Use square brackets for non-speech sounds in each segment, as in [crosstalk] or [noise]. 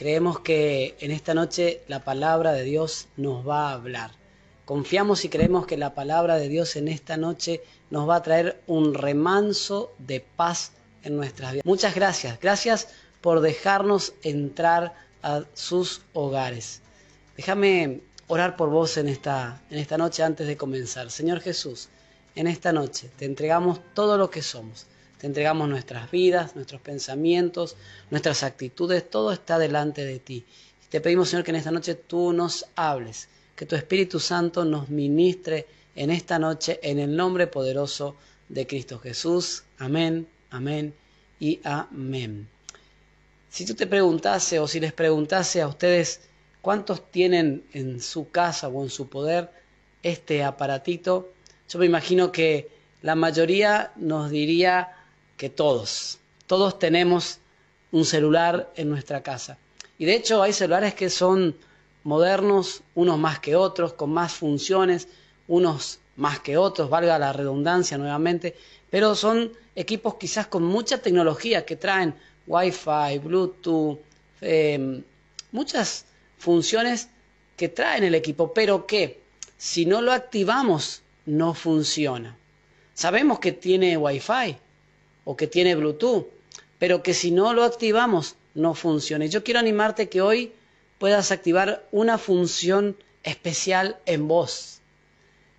creemos que en esta noche la palabra de Dios nos va a hablar. Confiamos y creemos que la palabra de Dios en esta noche nos va a traer un remanso de paz en nuestras vidas. Muchas gracias. Gracias por dejarnos entrar a sus hogares. Déjame orar por vos en esta, en esta noche antes de comenzar. Señor Jesús, en esta noche te entregamos todo lo que somos. Te entregamos nuestras vidas, nuestros pensamientos, nuestras actitudes, todo está delante de ti. Te pedimos, Señor, que en esta noche tú nos hables, que tu Espíritu Santo nos ministre en esta noche en el nombre poderoso de Cristo Jesús. Amén, amén y amén. Si tú te preguntase o si les preguntase a ustedes cuántos tienen en su casa o en su poder este aparatito, yo me imagino que la mayoría nos diría que todos, todos tenemos un celular en nuestra casa. Y de hecho hay celulares que son modernos, unos más que otros, con más funciones, unos más que otros, valga la redundancia nuevamente, pero son equipos quizás con mucha tecnología que traen Wi-Fi, Bluetooth, em, muchas funciones que traen el equipo, pero que si no lo activamos no funciona. Sabemos que tiene Wi-Fi, o que tiene Bluetooth, pero que si no lo activamos no funciona. Y yo quiero animarte que hoy puedas activar una función especial en vos,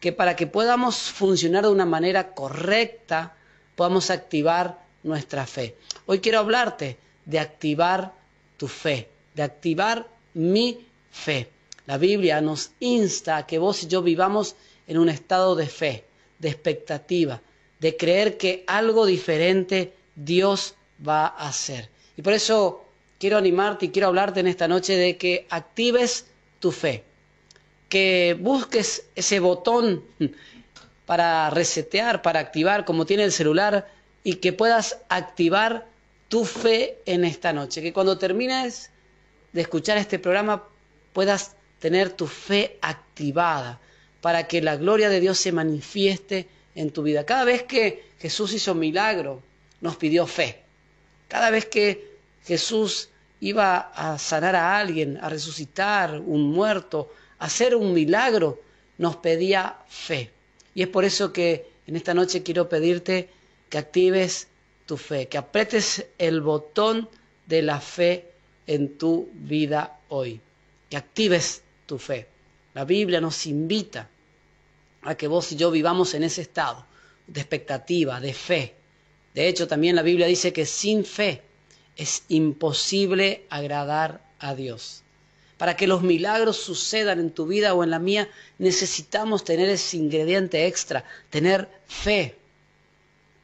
que para que podamos funcionar de una manera correcta, podamos activar nuestra fe. Hoy quiero hablarte de activar tu fe, de activar mi fe. La Biblia nos insta a que vos y yo vivamos en un estado de fe, de expectativa, de creer que algo diferente Dios va a hacer. Y por eso quiero animarte y quiero hablarte en esta noche de que actives tu fe, que busques ese botón [laughs] para resetear, para activar, como tiene el celular, y que puedas activar tu fe en esta noche. Que cuando termines de escuchar este programa puedas tener tu fe activada para que la gloria de Dios se manifieste en tu vida. Cada vez que Jesús hizo milagro, nos pidió fe. Cada vez que Jesús iba a sanar a alguien, a resucitar un muerto, a hacer un milagro, nos pedía fe. Y es por eso que en esta noche quiero pedirte que actives tu fe, que apretes el botón de la fe en tu vida hoy, que actives tu fe. La Biblia nos invita a que vos y yo vivamos en ese estado de expectativa, de fe. De hecho, también la Biblia dice que sin fe es imposible agradar a Dios. Para que los milagros sucedan en tu vida o en la mía, necesitamos tener ese ingrediente extra, tener fe,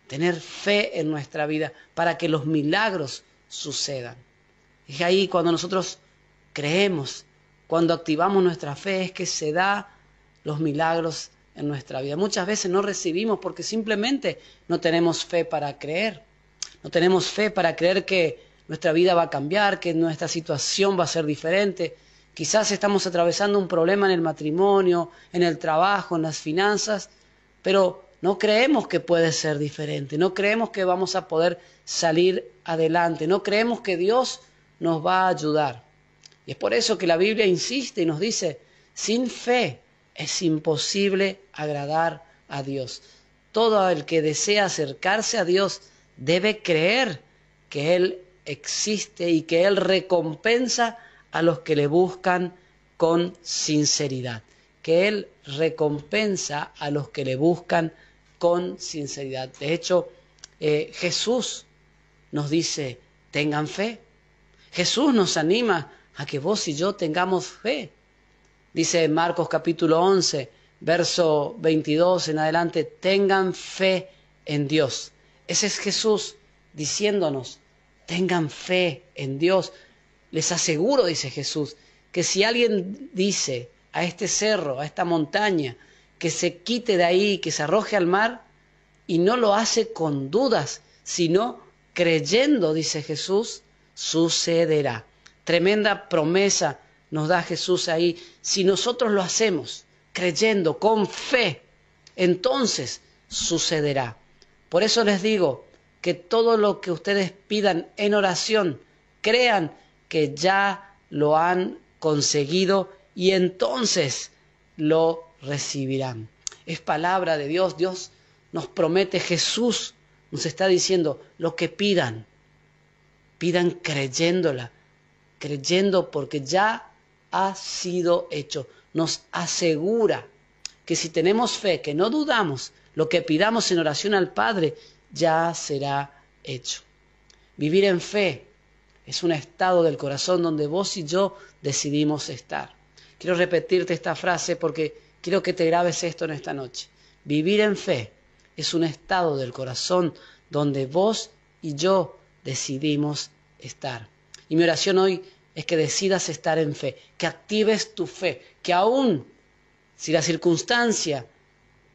tener fe en nuestra vida para que los milagros sucedan. Es ahí cuando nosotros creemos, cuando activamos nuestra fe, es que se da los milagros en nuestra vida. Muchas veces no recibimos porque simplemente no tenemos fe para creer. No tenemos fe para creer que nuestra vida va a cambiar, que nuestra situación va a ser diferente. Quizás estamos atravesando un problema en el matrimonio, en el trabajo, en las finanzas, pero no creemos que puede ser diferente, no creemos que vamos a poder salir adelante, no creemos que Dios nos va a ayudar. Y es por eso que la Biblia insiste y nos dice, sin fe es imposible agradar a Dios. Todo el que desea acercarse a Dios debe creer que Él existe y que Él recompensa a los que le buscan con sinceridad. Que Él recompensa a los que le buscan con sinceridad. De hecho, eh, Jesús nos dice, tengan fe. Jesús nos anima a que vos y yo tengamos fe. Dice Marcos capítulo 11, verso 22 en adelante, tengan fe en Dios. Ese es Jesús diciéndonos, tengan fe en Dios. Les aseguro, dice Jesús, que si alguien dice a este cerro, a esta montaña, que se quite de ahí, que se arroje al mar, y no lo hace con dudas, sino creyendo, dice Jesús, sucederá. Tremenda promesa nos da Jesús ahí, si nosotros lo hacemos creyendo, con fe, entonces sucederá. Por eso les digo que todo lo que ustedes pidan en oración, crean que ya lo han conseguido y entonces lo recibirán. Es palabra de Dios, Dios nos promete, Jesús nos está diciendo lo que pidan, pidan creyéndola, creyendo porque ya ha sido hecho. Nos asegura que si tenemos fe, que no dudamos, lo que pidamos en oración al Padre ya será hecho. Vivir en fe es un estado del corazón donde vos y yo decidimos estar. Quiero repetirte esta frase porque quiero que te grabes esto en esta noche. Vivir en fe es un estado del corazón donde vos y yo decidimos estar. Y mi oración hoy es que decidas estar en fe, que actives tu fe, que aún si la circunstancia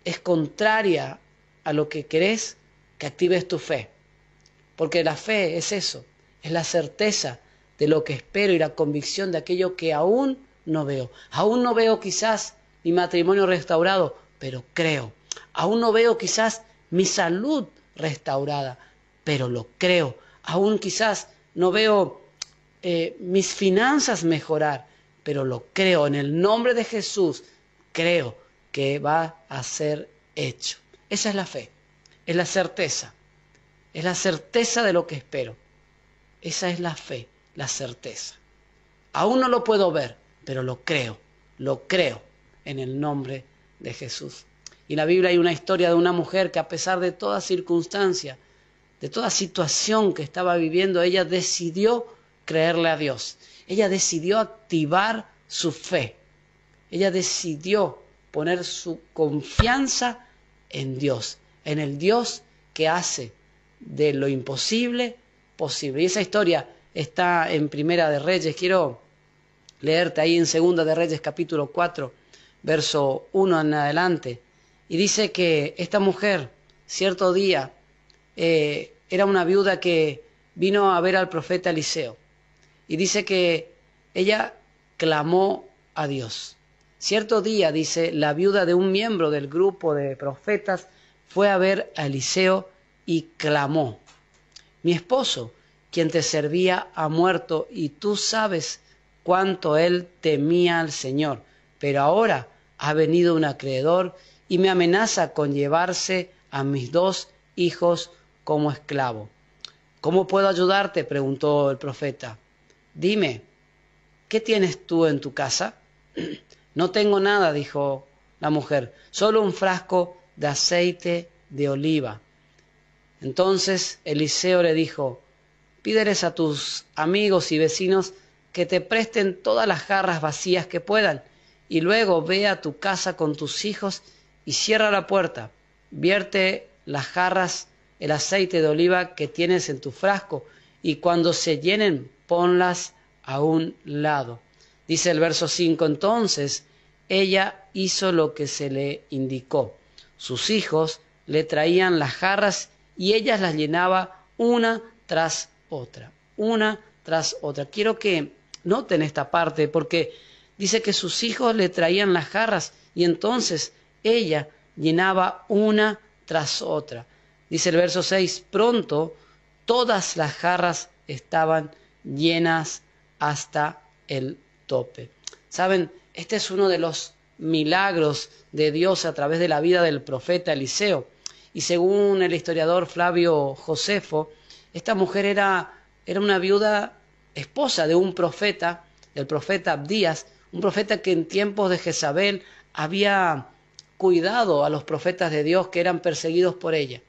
es contraria a lo que querés, que actives tu fe. Porque la fe es eso, es la certeza de lo que espero y la convicción de aquello que aún no veo. Aún no veo quizás mi matrimonio restaurado, pero creo. Aún no veo quizás mi salud restaurada, pero lo creo. Aún quizás no veo eh, mis finanzas mejorar, pero lo creo. En el nombre de Jesús, creo que va a ser hecho. Esa es la fe, es la certeza, es la certeza de lo que espero. Esa es la fe, la certeza. Aún no lo puedo ver, pero lo creo, lo creo en el nombre de Jesús. Y en la Biblia hay una historia de una mujer que a pesar de toda circunstancia, de toda situación que estaba viviendo, ella decidió creerle a Dios. Ella decidió activar su fe. Ella decidió poner su confianza en Dios, en el Dios que hace de lo imposible posible. Y esa historia está en Primera de Reyes. Quiero leerte ahí en Segunda de Reyes capítulo 4, verso 1 en adelante. Y dice que esta mujer, cierto día, eh, era una viuda que vino a ver al profeta Eliseo. Y dice que ella clamó a Dios. Cierto día, dice, la viuda de un miembro del grupo de profetas fue a ver a Eliseo y clamó. Mi esposo, quien te servía, ha muerto y tú sabes cuánto él temía al Señor. Pero ahora ha venido un acreedor y me amenaza con llevarse a mis dos hijos como esclavo. ¿Cómo puedo ayudarte? preguntó el profeta. Dime, ¿qué tienes tú en tu casa? [clears throat] No tengo nada, dijo la mujer, solo un frasco de aceite de oliva. Entonces Eliseo le dijo, pídeles a tus amigos y vecinos que te presten todas las jarras vacías que puedan, y luego ve a tu casa con tus hijos y cierra la puerta, vierte las jarras, el aceite de oliva que tienes en tu frasco, y cuando se llenen, ponlas a un lado. Dice el verso 5, entonces ella hizo lo que se le indicó. Sus hijos le traían las jarras y ella las llenaba una tras otra, una tras otra. Quiero que noten esta parte porque dice que sus hijos le traían las jarras y entonces ella llenaba una tras otra. Dice el verso 6, pronto todas las jarras estaban llenas hasta el tope. Saben, este es uno de los milagros de Dios a través de la vida del profeta Eliseo. Y según el historiador Flavio Josefo, esta mujer era, era una viuda esposa de un profeta, del profeta Abdías, un profeta que en tiempos de Jezabel había cuidado a los profetas de Dios que eran perseguidos por ella.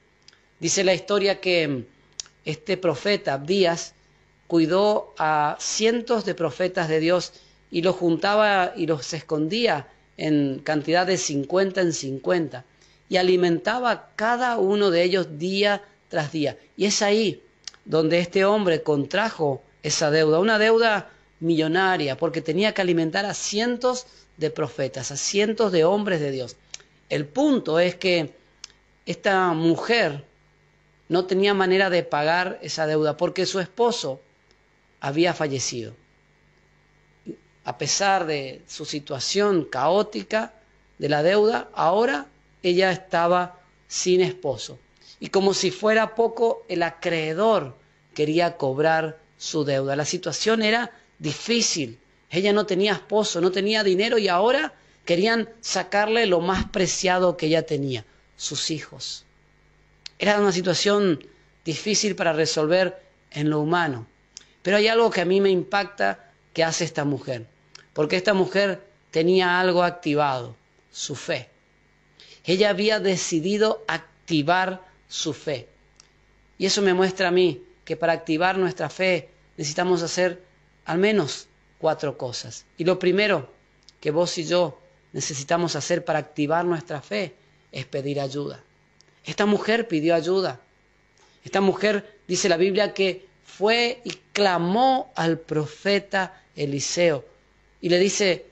Dice la historia que este profeta Abdías cuidó a cientos de profetas de Dios y los juntaba y los escondía en cantidad de 50 en 50 y alimentaba cada uno de ellos día tras día. Y es ahí donde este hombre contrajo esa deuda, una deuda millonaria, porque tenía que alimentar a cientos de profetas, a cientos de hombres de Dios. El punto es que esta mujer no tenía manera de pagar esa deuda porque su esposo había fallecido. A pesar de su situación caótica de la deuda, ahora ella estaba sin esposo. Y como si fuera poco, el acreedor quería cobrar su deuda. La situación era difícil. Ella no tenía esposo, no tenía dinero y ahora querían sacarle lo más preciado que ella tenía, sus hijos. Era una situación difícil para resolver en lo humano. Pero hay algo que a mí me impacta que hace esta mujer, porque esta mujer tenía algo activado, su fe. Ella había decidido activar su fe. Y eso me muestra a mí que para activar nuestra fe necesitamos hacer al menos cuatro cosas. Y lo primero que vos y yo necesitamos hacer para activar nuestra fe es pedir ayuda. Esta mujer pidió ayuda. Esta mujer, dice la Biblia, que fue y clamó al profeta Eliseo y le dice,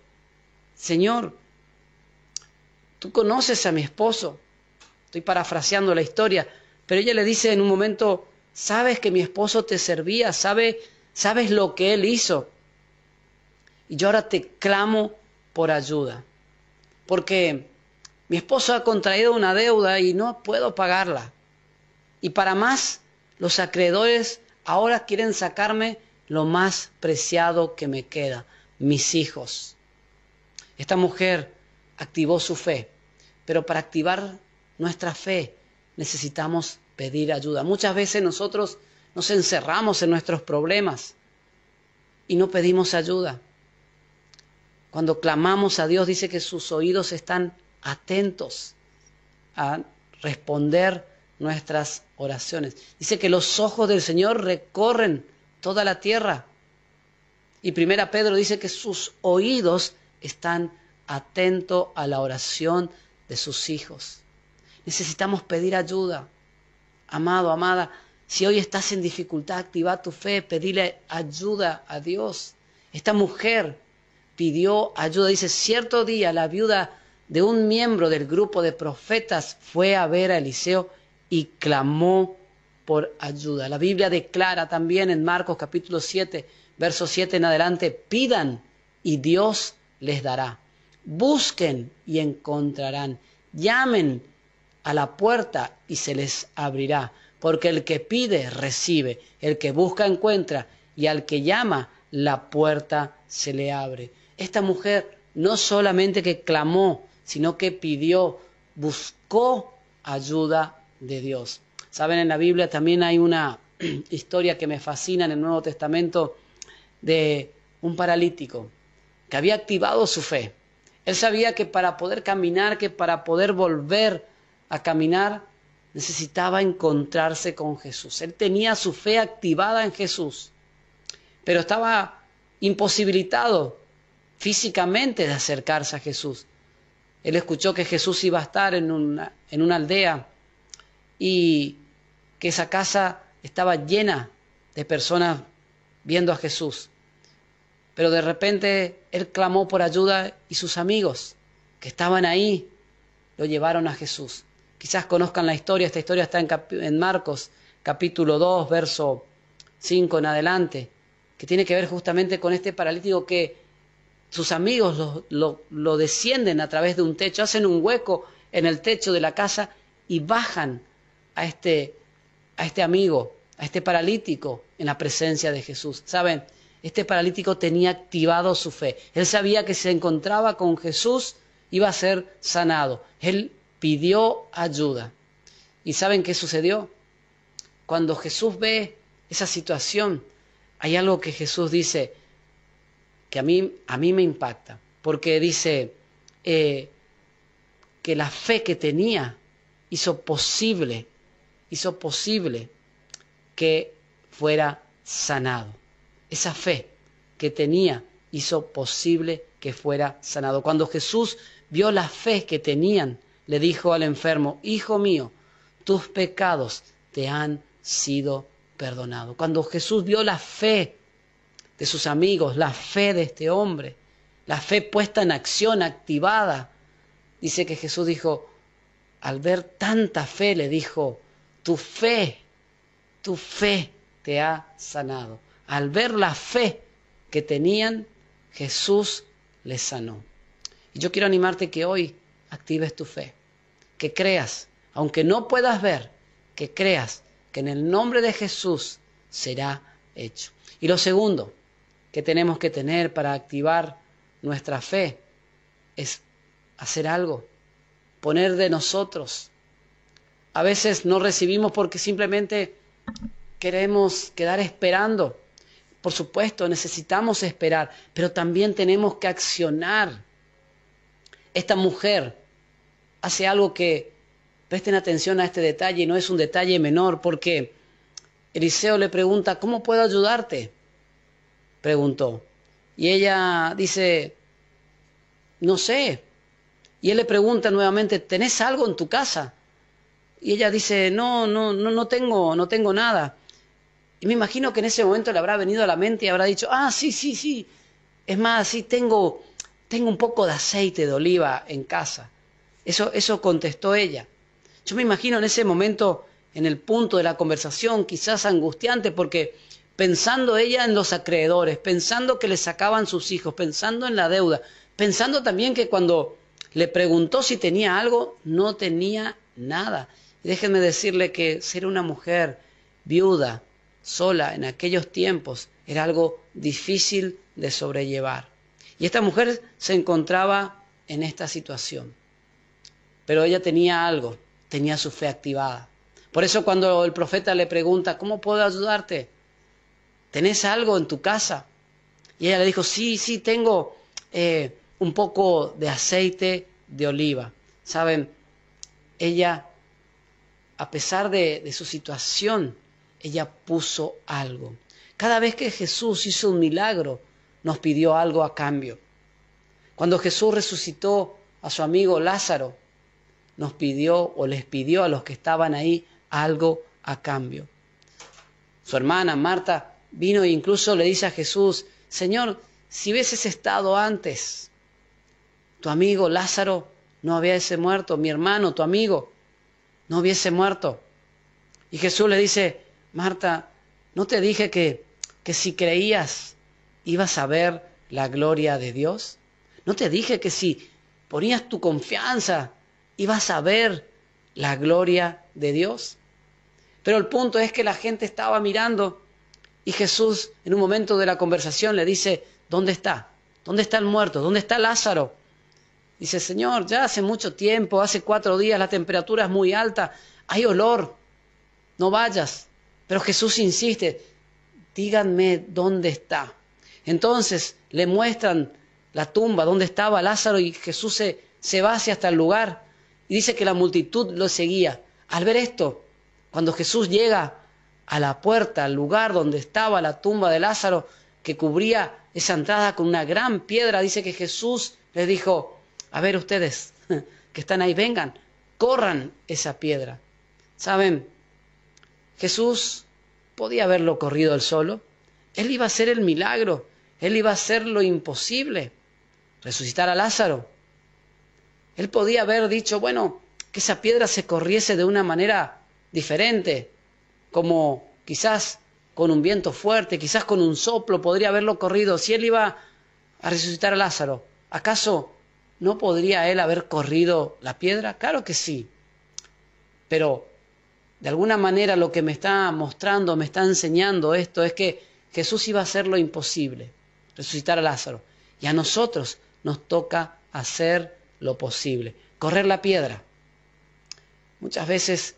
Señor, tú conoces a mi esposo. Estoy parafraseando la historia, pero ella le dice en un momento, sabes que mi esposo te servía, sabes, sabes lo que él hizo. Y yo ahora te clamo por ayuda, porque mi esposo ha contraído una deuda y no puedo pagarla. Y para más, los acreedores ahora quieren sacarme lo más preciado que me queda, mis hijos. Esta mujer activó su fe, pero para activar nuestra fe necesitamos pedir ayuda. Muchas veces nosotros nos encerramos en nuestros problemas y no pedimos ayuda. Cuando clamamos a Dios dice que sus oídos están atentos a responder nuestras oraciones. Dice que los ojos del Señor recorren toda la tierra. Y primera Pedro dice que sus oídos están atentos a la oración de sus hijos. Necesitamos pedir ayuda. Amado, amada, si hoy estás en dificultad, activa tu fe, pedile ayuda a Dios. Esta mujer pidió ayuda. Dice, cierto día la viuda de un miembro del grupo de profetas fue a ver a Eliseo y clamó por ayuda. La Biblia declara también en Marcos capítulo 7, verso 7 en adelante, pidan y Dios les dará. Busquen y encontrarán. Llamen a la puerta y se les abrirá, porque el que pide recibe, el que busca encuentra, y al que llama la puerta se le abre. Esta mujer no solamente que clamó, sino que pidió, buscó ayuda de Dios. Saben, en la Biblia también hay una [clears throat] historia que me fascina en el Nuevo Testamento de un paralítico que había activado su fe. Él sabía que para poder caminar, que para poder volver a caminar necesitaba encontrarse con Jesús. Él tenía su fe activada en Jesús, pero estaba imposibilitado físicamente de acercarse a Jesús. Él escuchó que Jesús iba a estar en una, en una aldea y que esa casa estaba llena de personas viendo a Jesús. Pero de repente él clamó por ayuda y sus amigos que estaban ahí lo llevaron a Jesús. Quizás conozcan la historia, esta historia está en, Marcos capítulo 2, verso 5 en adelante, que tiene que ver justamente con este paralítico que sus amigos lo, descienden a través de un techo, hacen un hueco en el techo de la casa y bajan a este, a este amigo, a este paralítico en la presencia de Jesús. Saben, este paralítico tenía activado su fe. Él sabía que se encontraba con Jesús, iba a ser sanado. Él pidió ayuda. ¿Y saben qué sucedió? Cuando Jesús ve esa situación, hay algo que Jesús dice que a mí, a mí me impacta, porque dice eh, que la fe que tenía hizo posible, hizo posible que fuera sanado. Esa fe que tenía hizo posible que fuera sanado. Cuando Jesús vio la fe que tenían le dijo al enfermo, Hijo mío, tus pecados te han sido perdonados. Cuando Jesús vio la fe de sus amigos, la fe de este hombre, la fe puesta en acción, activada, dice que Jesús dijo, al ver tanta fe, le dijo, tu fe, tu fe te ha sanado. Al ver la fe que tenían, Jesús les sanó. Y yo quiero animarte que hoy actives tu fe, que creas, aunque no puedas ver, que creas que en el nombre de Jesús será hecho. Y lo segundo, que tenemos que tener para activar nuestra fe es hacer algo, poner de nosotros. A veces no recibimos porque simplemente queremos quedar esperando. Por supuesto, necesitamos esperar, pero también tenemos que accionar. Esta mujer hace algo que, presten atención a este detalle, no es un detalle menor, porque Eliseo le pregunta, ¿cómo puedo ayudarte? Preguntó. Y ella dice, no sé. Y él le pregunta nuevamente, ¿tenés algo en tu casa? Y ella dice, no, no, no, no tengo, no tengo nada. Y me imagino que en ese momento le habrá venido a la mente y habrá dicho, ah, sí, sí, sí. Es más, sí, tengo, tengo un poco de aceite de oliva en casa. Eso, eso contestó ella. Yo me imagino en ese momento, en el punto de la conversación, quizás angustiante, porque pensando ella en los acreedores, pensando que le sacaban sus hijos, pensando en la deuda, pensando también que cuando le preguntó si tenía algo, no tenía nada. Déjenme decirle que ser una mujer viuda, sola, en aquellos tiempos, era algo difícil de sobrellevar. Y esta mujer se encontraba en esta situación. Pero ella tenía algo, tenía su fe activada. Por eso cuando el profeta le pregunta, ¿cómo puedo ayudarte? ¿Tenés algo en tu casa? Y ella le dijo, sí, sí, tengo eh, un poco de aceite de oliva. Saben, ella, a pesar de, de su situación, ella puso algo. Cada vez que Jesús hizo un milagro, nos pidió algo a cambio. Cuando Jesús resucitó a su amigo Lázaro, nos pidió o les pidió a los que estaban ahí algo a cambio. Su hermana Marta vino e incluso le dice a Jesús, Señor, si hubieses estado antes, tu amigo Lázaro no hubiese muerto, mi hermano, tu amigo, no hubiese muerto. Y Jesús le dice, Marta, ¿no te dije que, que si creías ibas a ver la gloria de Dios? ¿No te dije que si ponías tu confianza ibas a ver la gloria de Dios? Pero el punto es que la gente estaba mirando y Jesús en un momento de la conversación le dice, ¿dónde está? ¿Dónde está el muerto? ¿Dónde está Lázaro? Dice, Señor, ya hace mucho tiempo, hace cuatro días, la temperatura es muy alta, hay olor, no vayas. Pero Jesús insiste, díganme dónde está. Entonces le muestran la tumba, donde estaba Lázaro y Jesús se, se va hacia hasta el lugar y dice que la multitud lo seguía. Al ver esto, cuando Jesús llega a la puerta, al lugar donde estaba la tumba de Lázaro, que cubría esa entrada con una gran piedra, dice que Jesús les dijo, a ver ustedes [laughs] que están ahí, vengan, corran esa piedra. ¿Saben? Jesús podía haberlo corrido él solo. Él iba a hacer el milagro, él iba a hacer lo imposible, resucitar a Lázaro. Él podía haber dicho, bueno, que esa piedra se corriese de una manera diferente, como quizás con un viento fuerte, quizás con un soplo, podría haberlo corrido. Si él iba a resucitar a Lázaro, ¿acaso no podría él haber corrido la piedra? Claro que sí. Pero de alguna manera lo que me está mostrando, me está enseñando esto es que Jesús iba a hacer lo imposible, resucitar a Lázaro. Y a nosotros nos toca hacer lo posible, correr la piedra. Muchas veces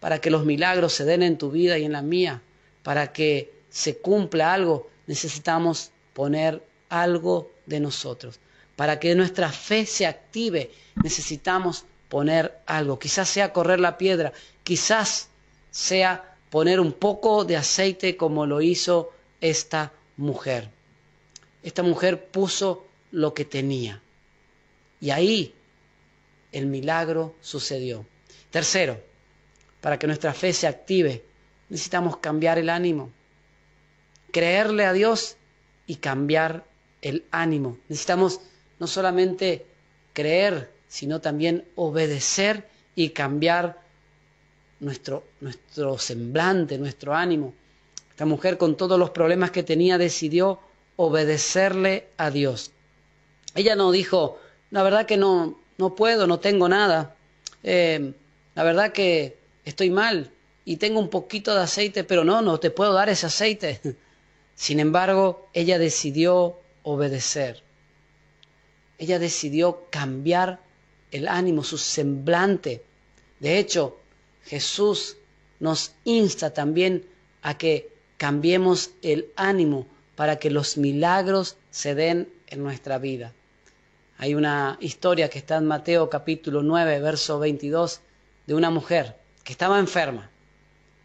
para que los milagros se den en tu vida y en la mía, para que se cumpla algo, necesitamos poner algo de nosotros. Para que nuestra fe se active, necesitamos poner algo. Quizás sea correr la piedra, quizás sea poner un poco de aceite como lo hizo esta mujer. Esta mujer puso lo que tenía. Y ahí el milagro sucedió. Tercero, para que nuestra fe se active, necesitamos cambiar el ánimo. Creerle a Dios y cambiar el ánimo. Necesitamos no solamente creer, sino también obedecer y cambiar nuestro, nuestro semblante, nuestro ánimo. Esta mujer con todos los problemas que tenía decidió obedecerle a Dios. Ella no dijo, la verdad que no, no puedo, no tengo nada. Eh, la verdad que estoy mal y tengo un poquito de aceite, pero no, no te puedo dar ese aceite. [laughs] Sin embargo, ella decidió obedecer. Ella decidió cambiar el ánimo, su semblante. De hecho, Jesús nos insta también a que cambiemos el ánimo para que los milagros se den en nuestra vida. Hay una historia que está en Mateo capítulo 9, verso 22, de una mujer que estaba enferma.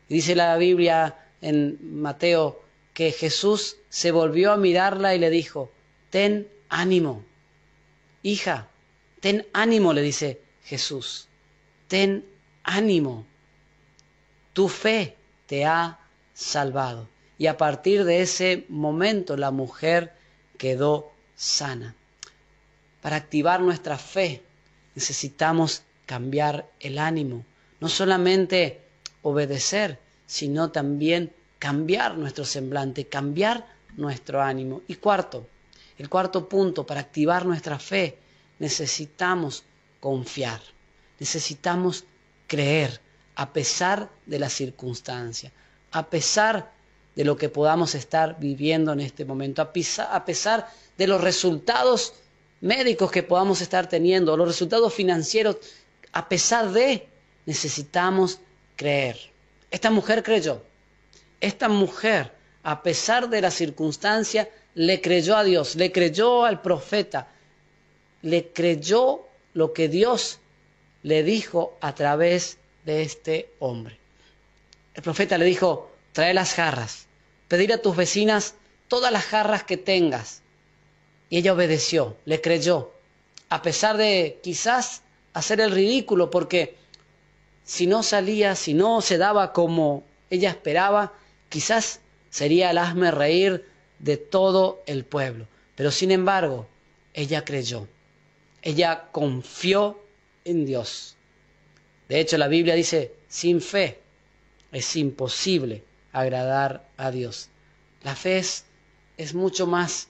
Dice la Biblia en Mateo que Jesús se volvió a mirarla y le dijo, ten ánimo. Hija, ten ánimo, le dice Jesús. Ten ánimo. Tu fe te ha salvado. Y a partir de ese momento la mujer quedó sana. Para activar nuestra fe necesitamos cambiar el ánimo, no solamente obedecer, sino también cambiar nuestro semblante, cambiar nuestro ánimo. Y cuarto, el cuarto punto, para activar nuestra fe, necesitamos confiar, necesitamos creer a pesar de la circunstancia, a pesar de lo que podamos estar viviendo en este momento, a pesar de los resultados médicos que podamos estar teniendo, los resultados financieros, a pesar de, necesitamos creer. Esta mujer creyó. Esta mujer, a pesar de la circunstancia, le creyó a Dios, le creyó al profeta, le creyó lo que Dios le dijo a través de este hombre. El profeta le dijo, trae las jarras, pedir a tus vecinas todas las jarras que tengas y ella obedeció, le creyó, a pesar de quizás hacer el ridículo, porque si no salía, si no se daba como ella esperaba, quizás sería el hazme reír de todo el pueblo. Pero sin embargo, ella creyó, ella confió en Dios. De hecho, la Biblia dice, sin fe es imposible agradar a Dios. La fe es, mucho más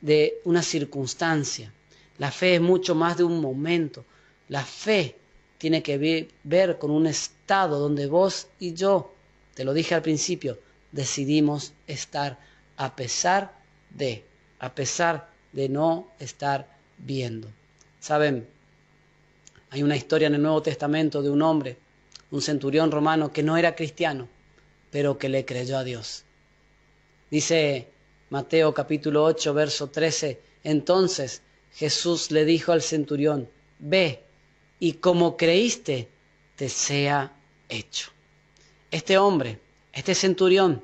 de una circunstancia. La fe es mucho más de un momento. La fe tiene que ver con un estado donde vos y yo, te lo dije al principio, decidimos estar a pesar de, a pesar de no estar viendo. Saben, hay una historia en el Nuevo Testamento de un hombre, un centurión romano que no era cristiano, pero que le creyó a Dios. Dice Mateo capítulo 8, verso 13. Entonces Jesús le dijo al centurión, ve y como creíste, te sea hecho. Este hombre, este centurión,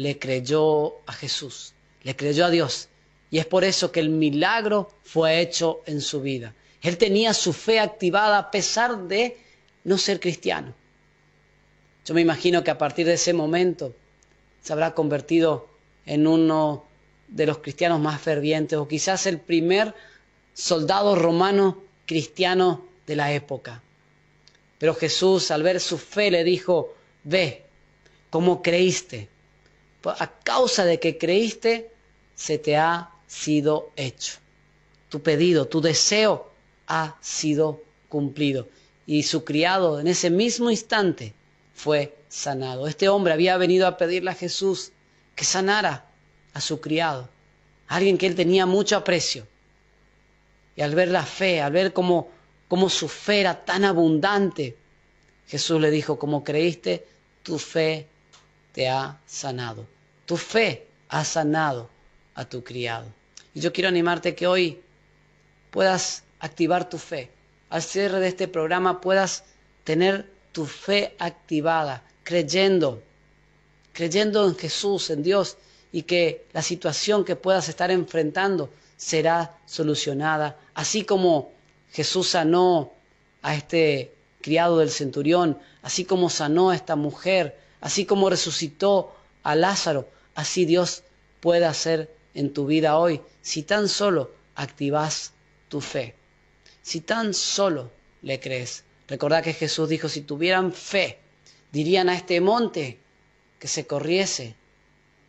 le creyó a Jesús, le creyó a Dios. Y es por eso que el milagro fue hecho en su vida. Él tenía su fe activada a pesar de no ser cristiano. Yo me imagino que a partir de ese momento se habrá convertido en uno de los cristianos más fervientes o quizás el primer soldado romano cristiano de la época. Pero Jesús al ver su fe le dijo, ve, como creíste. A causa de que creíste, se te ha sido hecho. Tu pedido, tu deseo ha sido cumplido. Y su criado en ese mismo instante fue sanado. Este hombre había venido a pedirle a Jesús que sanara a su criado, alguien que él tenía mucho aprecio. Y al ver la fe, al ver cómo, cómo su fe era tan abundante, Jesús le dijo, como creíste, tu fe te ha sanado. Tu fe ha sanado a tu criado. Y yo quiero animarte que hoy puedas activar tu fe. Al cierre de este programa puedas tener tu fe activada, creyendo, creyendo en Jesús, en Dios, y que la situación que puedas estar enfrentando será solucionada. Así como Jesús sanó a este criado del centurión, así como sanó a esta mujer, así como resucitó a Lázaro, así Dios puede hacer en tu vida hoy si tan solo activas tu fe, si tan solo le crees. Recordad que Jesús dijo, si tuvieran fe, dirían a este monte que se corriese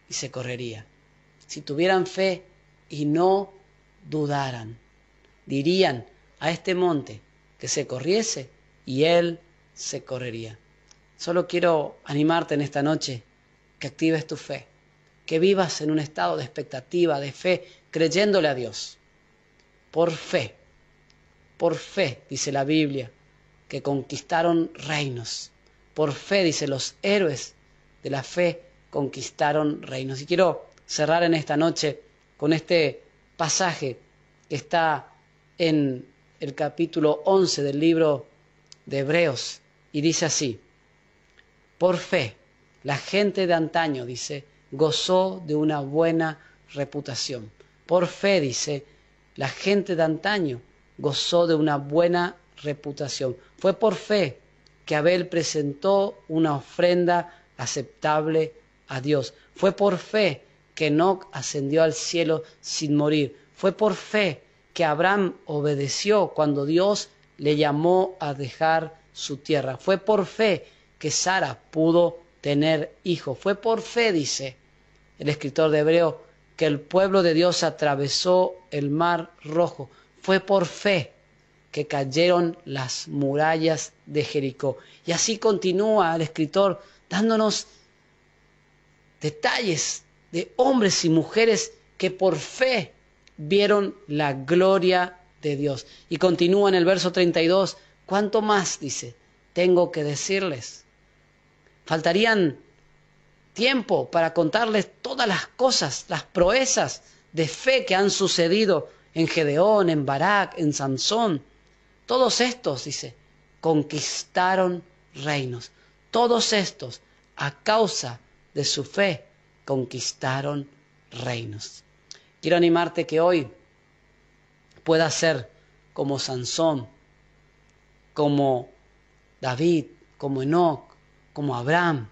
y se correría. Si tuvieran fe y no dudaran, dirían a este monte que se corriese y él se correría. Solo quiero animarte en esta noche que actives tu fe, que vivas en un estado de expectativa, de fe, creyéndole a Dios. Por fe, por fe, dice la Biblia, que conquistaron reinos. Por fe, dice, los héroes de la fe conquistaron reinos. Y quiero cerrar en esta noche con este pasaje que está en el capítulo 11 del libro de Hebreos y dice así, por fe, la gente de antaño, dice, gozó de una buena reputación. Por fe, dice, la gente de antaño gozó de una buena reputación. Fue por fe que Abel presentó una ofrenda aceptable a Dios. Fue por fe que Enoch ascendió al cielo sin morir. Fue por fe que Abraham obedeció cuando Dios le llamó a dejar su tierra. Fue por fe que Sara pudo tener hijo. Fue por fe, dice el escritor de Hebreo, que el pueblo de Dios atravesó el mar rojo. Fue por fe que cayeron las murallas de Jericó. Y así continúa el escritor dándonos detalles de hombres y mujeres que por fe vieron la gloria de Dios. Y continúa en el verso 32, ¿cuánto más, dice, tengo que decirles? Faltarían tiempo para contarles todas las cosas, las proezas de fe que han sucedido en Gedeón, en Barak, en Sansón. Todos estos, dice, conquistaron reinos. Todos estos, a causa de su fe, conquistaron reinos. Quiero animarte que hoy puedas ser como Sansón, como David, como Enoch, como Abraham,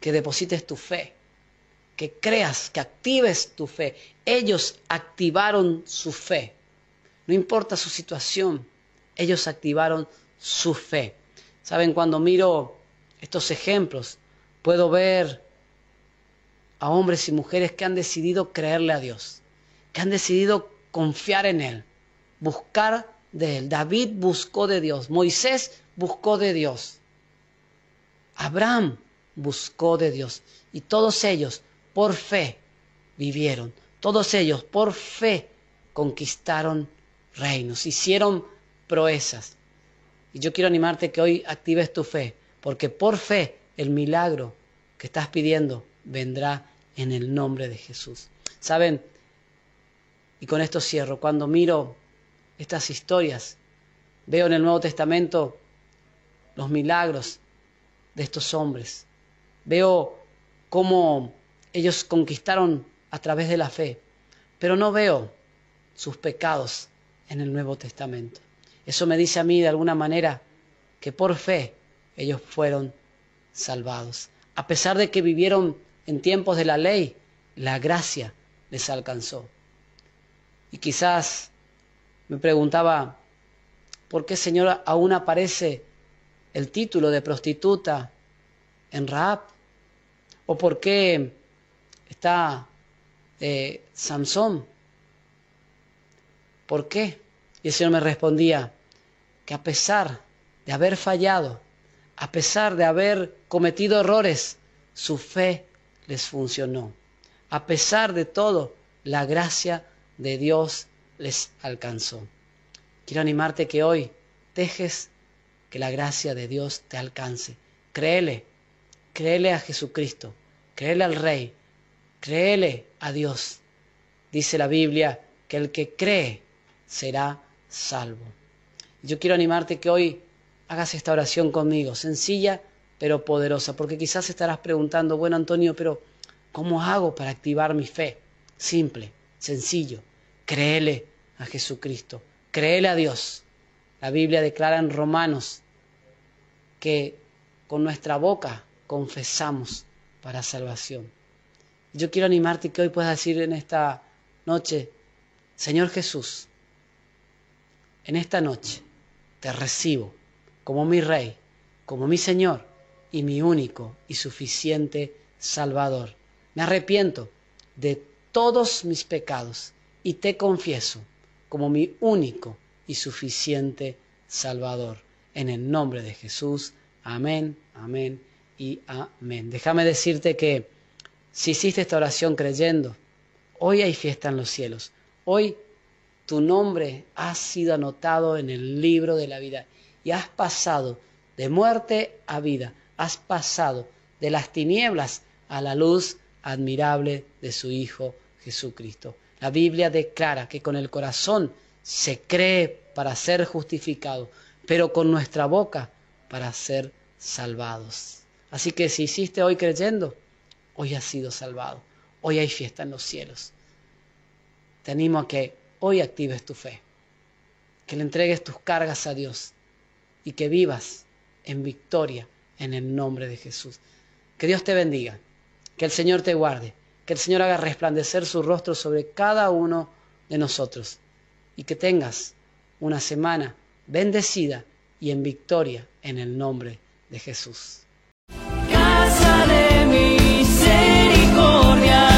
que deposites tu fe, que creas, que actives tu fe. Ellos activaron su fe. No importa su situación, ellos activaron su fe. Saben, cuando miro estos ejemplos, puedo ver a hombres y mujeres que han decidido creerle a Dios, que han decidido confiar en Él, buscar de Él. David buscó de Dios, Moisés buscó de Dios, Abraham buscó de Dios y todos ellos por fe vivieron, todos ellos por fe conquistaron reinos, hicieron proezas. Y yo quiero animarte que hoy actives tu fe, porque por fe el milagro que estás pidiendo vendrá en el nombre de Jesús. Saben, y con esto cierro, cuando miro estas historias, veo en el Nuevo Testamento los milagros de estos hombres. Veo cómo ellos conquistaron a través de la fe, pero no veo sus pecados en el Nuevo Testamento. Eso me dice a mí de alguna manera que por fe ellos fueron salvados. A pesar de que vivieron en tiempos de la ley, la gracia les alcanzó. Y quizás me preguntaba, ¿por qué, Señor, aún aparece el título de prostituta en Raab? ¿O por qué está eh, Samson? ¿Por qué? Y el Señor me respondía que a pesar de haber fallado, a pesar de haber cometido errores, su fe les funcionó. A pesar de todo, la gracia de Dios les alcanzó. Quiero animarte que hoy dejes que la gracia de Dios te alcance. Créele, créele a Jesucristo, créele al Rey, créele a Dios. Dice la Biblia que el que cree será salvo. Yo quiero animarte que hoy hagas esta oración conmigo, sencilla pero poderosa, porque quizás estarás preguntando, bueno Antonio, pero ¿cómo hago para activar mi fe? Simple, sencillo, créele a Jesucristo, créele a Dios. La Biblia declara en Romanos que con nuestra boca confesamos para salvación. Yo quiero animarte que hoy puedas decir en esta noche, Señor Jesús, en esta noche te recibo como mi Rey, como mi Señor y mi único y suficiente Salvador. Me arrepiento de todos mis pecados y te confieso como mi único y suficiente Salvador. En el nombre de Jesús. Amén, amén y amén. Déjame decirte que Si hiciste esta oración creyendo, hoy hay fiesta en los cielos. Hoy tu nombre ha sido anotado en el libro de la vida y has pasado de muerte a vida, has pasado de las tinieblas a la luz admirable de su Hijo Jesucristo. La Biblia declara que con el corazón se cree para ser justificado, pero con nuestra boca para ser salvados. Así que si hiciste hoy creyendo, hoy has sido salvado. Hoy hay fiesta en los cielos. Te animo a que hoy actives tu fe, que le entregues tus cargas a Dios y que vivas en victoria en el nombre de Jesús. Que Dios te bendiga, que el Señor te guarde, que el Señor haga resplandecer su rostro sobre cada uno de nosotros y que tengas una semana bendecida y en victoria en el nombre de Jesús. Casa de misericordia.